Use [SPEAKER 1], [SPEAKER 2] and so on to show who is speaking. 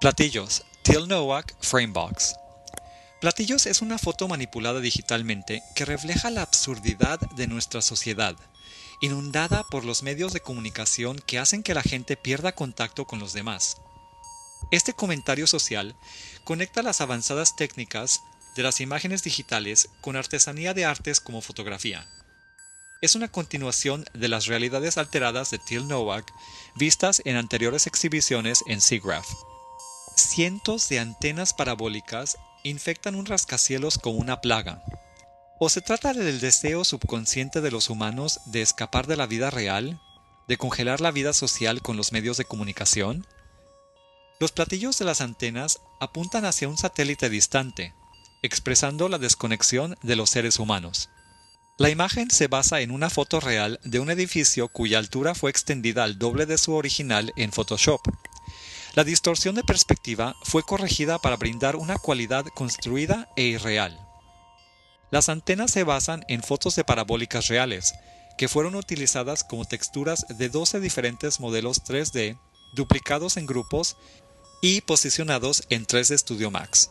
[SPEAKER 1] Platillos, Till Nowak Framebox. Platillos es una foto manipulada digitalmente que refleja la absurdidad de nuestra sociedad, inundada por los medios de comunicación que hacen que la gente pierda contacto con los demás. Este comentario social conecta las avanzadas técnicas de las imágenes digitales con artesanía de artes como fotografía. Es una continuación de las realidades alteradas de Till Nowak vistas en anteriores exhibiciones en SIGGRAPH cientos de antenas parabólicas infectan un rascacielos como una plaga. ¿O se trata del deseo subconsciente de los humanos de escapar de la vida real, de congelar la vida social con los medios de comunicación? Los platillos de las antenas apuntan hacia un satélite distante, expresando la desconexión de los seres humanos. La imagen se basa en una foto real de un edificio cuya altura fue extendida al doble de su original en Photoshop. La distorsión de perspectiva fue corregida para brindar una cualidad construida e irreal. Las antenas se basan en fotos de parabólicas reales, que fueron utilizadas como texturas de 12 diferentes modelos 3D, duplicados en grupos y posicionados en 3D Studio Max.